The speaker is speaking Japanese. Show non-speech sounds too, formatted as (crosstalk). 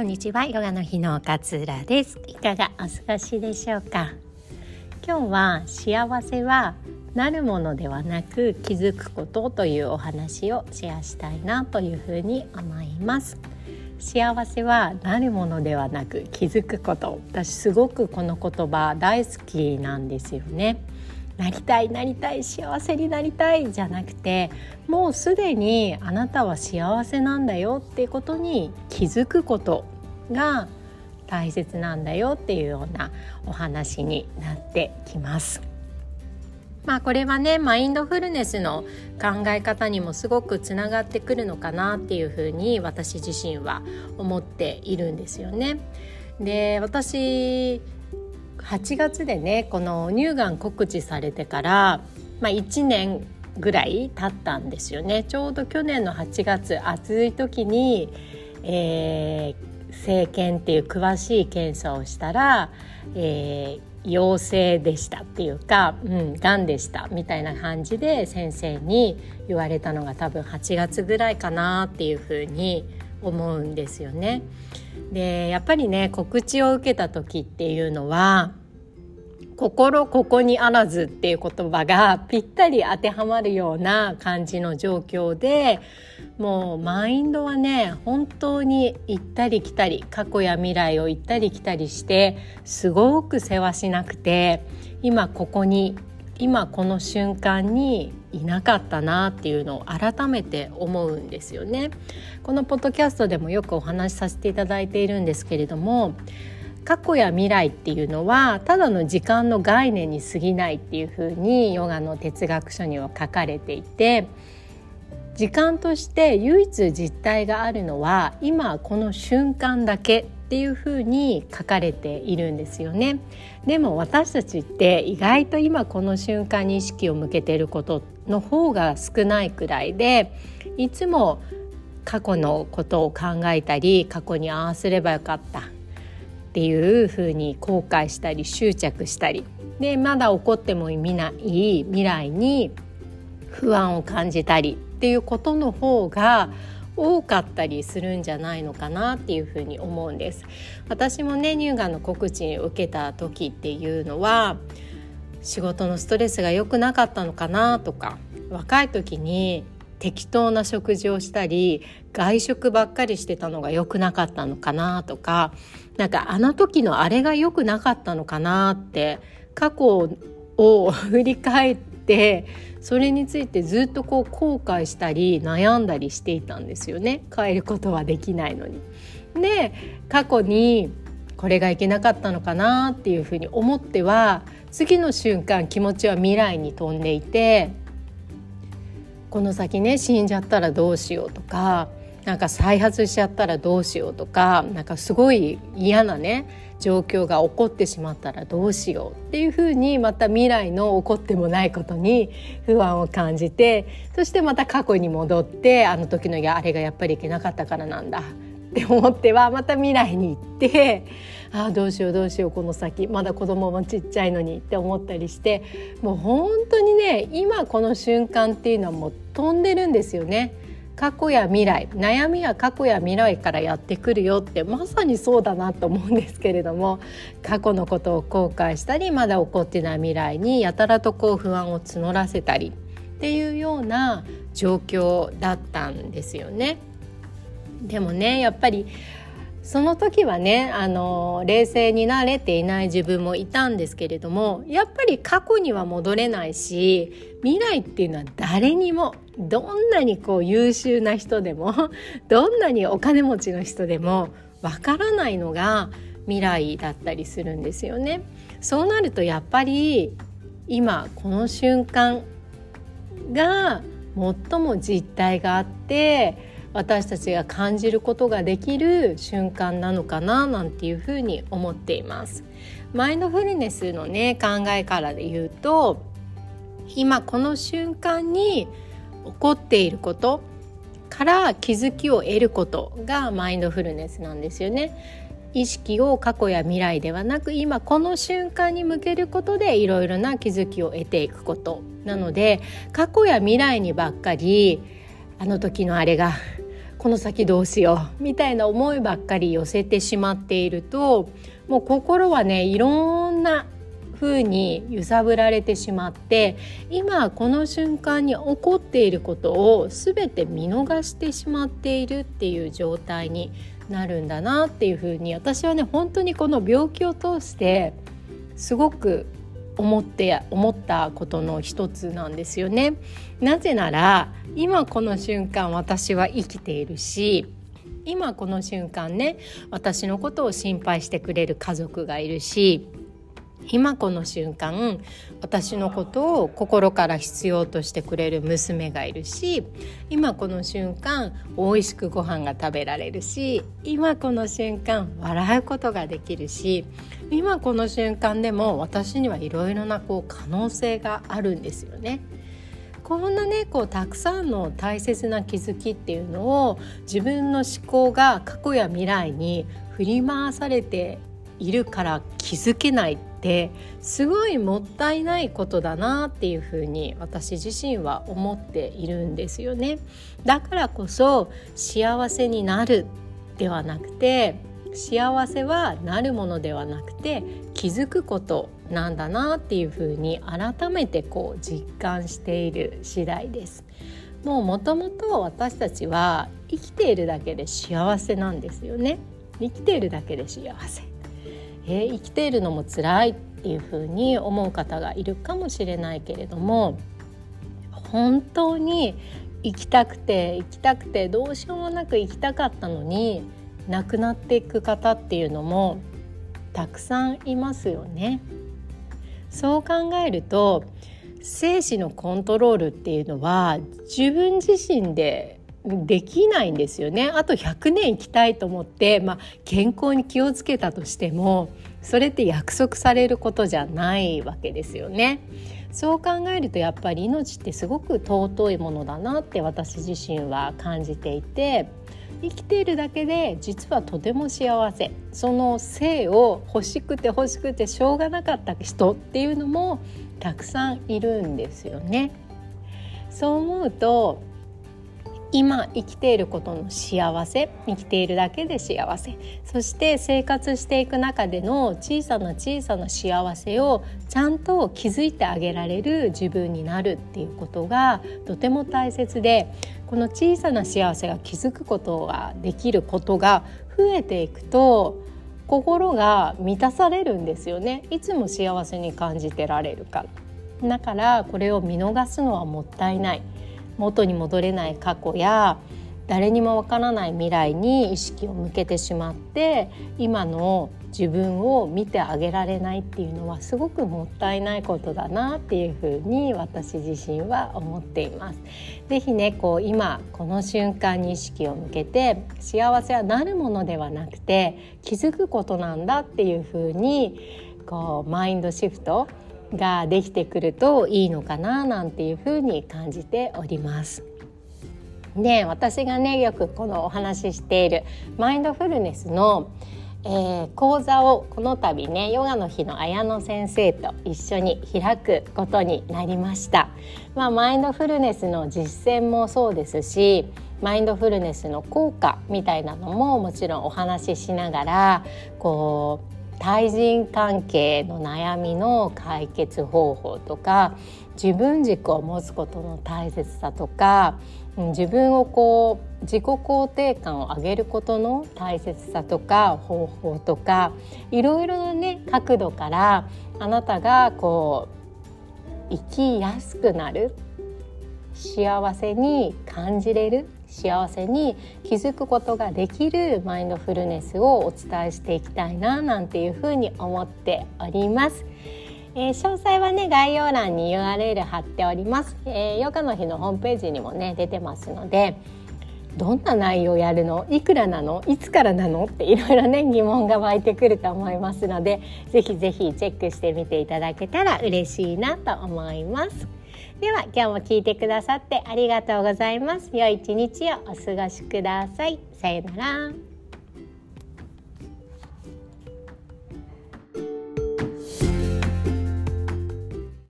こんにちは。ヨガの日の勝浦です。いかがお過ごしでしょうか？今日は幸せはなるものではなく気づくことというお話をシェアしたいなというふうに思います。幸せはなるものではなく気づくこと。私すごくこの言葉大好きなんですよね。なりたいなりたい幸せになりたいじゃなくてもうすでにあなたは幸せなんだよっていうことに気づくことが大切なんだよっていうようなお話になってきます。まあこれはねマインドフルネスの考え方にもすごくつながってくるのかなっていうふうに私自身は思っているんですよね。で私8月でねこの乳がん告知されてから、まあ、1年ぐらい経ったんですよねちょうど去年の8月暑い時に、えー、生検っていう詳しい検査をしたら、えー、陽性でしたっていうか、うん、がんでしたみたいな感じで先生に言われたのが多分8月ぐらいかなっていうふうに思うんですよね。でやっぱりね告知を受けた時っていうのは心ここにあらずっていう言葉がぴったり当てはまるような感じの状況でもうマインドはね本当に行ったり来たり過去や未来を行ったり来たりしてすごく世話しなくて今ここに今この瞬間にいなかったなっていうのを改めて思うんですよね。このポッドキャストでもよくお話しさせていただいているんですけれども過去や未来っていうのはただの時間の概念に過ぎないっていうふうにヨガの哲学書には書かれていて時間として唯一実体があるのは今この瞬間だけっていうふうに書かれているんですよね。でも私たちって意外と今この瞬間に意識を向けていることの方が少ないくらいでいつも過去のことを考えたり過去にああすればよかったっていうふうに後悔したり執着したり。でまだ起こっても見ない未来に不安を感じたりっていうことの方が多かったりするんじゃないのかなっていうふに思うんです。私もね乳がんの告知を受けた時っていうのは仕事のストレスが良くなかったのかなとか若い時に適当な食事をしたり外食ばっかりしてたのが良くなかったのかなとかなんかあの時のあれが良くなかったのかなって過去を振り返ってそれについてずっとこう後悔したり悩んだりしていたんですよね変えることはできないのに。で過去にこれがいけなかったのかなっていうふうに思っては次の瞬間気持ちは未来に飛んでいてこの先ね死んじゃったらどうしようとかなんか再発しちゃったらどうしようとかなんかすごい嫌なね状況が起こってしまったらどうしようっていうふうにまた未来の起こってもないことに不安を感じてそしてまた過去に戻ってあの時のあれがやっぱりいけなかったからなんだ (laughs) って思ってはまた未来に行ってああどうしようどうしようこの先まだ子供もちっちゃいのにって思ったりしてもう本当にね今この瞬間っていうのはもう飛んでるんですよね。過去や未来悩みは過去や未来からやってくるよってまさにそうだなと思うんですけれども過去のことを後悔したりまだ起こってない未来にやたらとこう不安を募らせたりっていうような状況だったんですよね。でもねやっぱりその時はねあの冷静になれていない自分もいたんですけれどもやっぱり過去には戻れないし未来っていうのは誰にもどんなにこう優秀な人でも (laughs) どんなにお金持ちの人でもわからないのが未来だったりするんですよね。そうなるとやっぱり今この瞬間が最も実体があって私たちが感じることができる瞬間なのかななんていうふうに思っています。マインドフルネスのね考えからで言うと今この瞬間に起こっていることから気づきを得ることがマインドフルネスなんですよね。意識を過去や未来ではなく今この瞬間に向けることでいろいろな気づきを得ていくことなので過去や未来にばっかりあの時のあれがこの先どうしようみたいな思いばっかり寄せてしまっているともう心はねいろんな風に揺さぶられてしまって今この瞬間に起こっていることを全て見逃してしまっているっていう状態になるんだなっていう風に私はね本当にこの病気を通してすごく思って思ったことの一つなんですよね。なぜなら今この瞬間私は生きているし今この瞬間ね私のことを心配してくれる家族がいるし今この瞬間私のことを心から必要としてくれる娘がいるし今この瞬間美味しくご飯が食べられるし今この瞬間笑うことができるし今この瞬間でも私にはいろいろなこう可能性があるんですよね。こんなねこうたくさんの大切な気づきっていうのを自分の思考が過去や未来に振り回されているから気づけないってすごいもったいないことだなっていうふうに私自身は思っているんですよね。だからこそ幸せになるではなくて幸せはなるものではなくて気づくことなんだなっていうふうに改めてこう実感している次第です。もうもともと私たちは生きているだけで幸せなんですよね。生きているだけで幸せ。えー、生きているのも辛いっていうふうに思う方がいるかもしれないけれども本当に生きたくて生きたくてどうしようもなく生きたかったのに亡くなっていく方っていうのもたくさんいますよね。そう考えると生死のコントロールっていうのは自分自身でできないんですよねあと100年生きたいと思って、まあ、健康に気をつけたとしてもそれって約束されることじゃないわけですよね。そう考えるとやっぱり命ってすごく尊いものだなって私自身は感じていて生きているだけで実はとても幸せその生を欲しくて欲しくてしょうがなかった人っていうのもたくさんいるんですよね。そう思うと今生きていることの幸せ生きているだけで幸せ。そして生活していく中での小さな小さな幸せをちゃんと気づいてあげられる自分になるっていうことがとても大切でこの小さな幸せが気づくことができることが増えていくと心が満たされるんですよね。いつも幸せに感じてられるか。らだからこれを見逃すのはもったいない。元に戻れない過去や誰にもわからない未来に意識を向けてしまって今の自分を見てあげられないっていうのはすごくもったいないことだなっていうふうに私自身は思っています。ぜひねこう今この瞬間に意識を向けて幸せはなるものではなくて気づくことなんだっていうふうにこうマインドシフトができてくるといいのかななんていうふうに感じております。で私がねよくこのお話ししているマインドフルネスの、えー、講座をこの度ねヨガの日の綾乃先生と一緒に開くことになりました。まあ、マインドフルネスの実践もそうですしマインドフルネスの効果みたいなのももちろんお話ししながらこう対人関係の悩みの解決方法とか自分軸を持つことの大切さとか自分をこう自己肯定感を上げることの大切さとか方法とかいろいろなね角度からあなたがこう生きやすくなる幸せに感じれる幸せに気づくことができるマインドフルネスをお伝えしていきたいななんていうふうに思っております。えー、詳細はね概要欄に URL 貼っております、えー、ヨガの日のホームページにもね出てますのでどんな内容やるの？いくらなの？いつからなの？っていろいろね疑問が湧いてくると思いますのでぜひぜひチェックしてみていただけたら嬉しいなと思います。では今日も聞いてくださってありがとうございます。良い一日をお過ごしください。さようなら。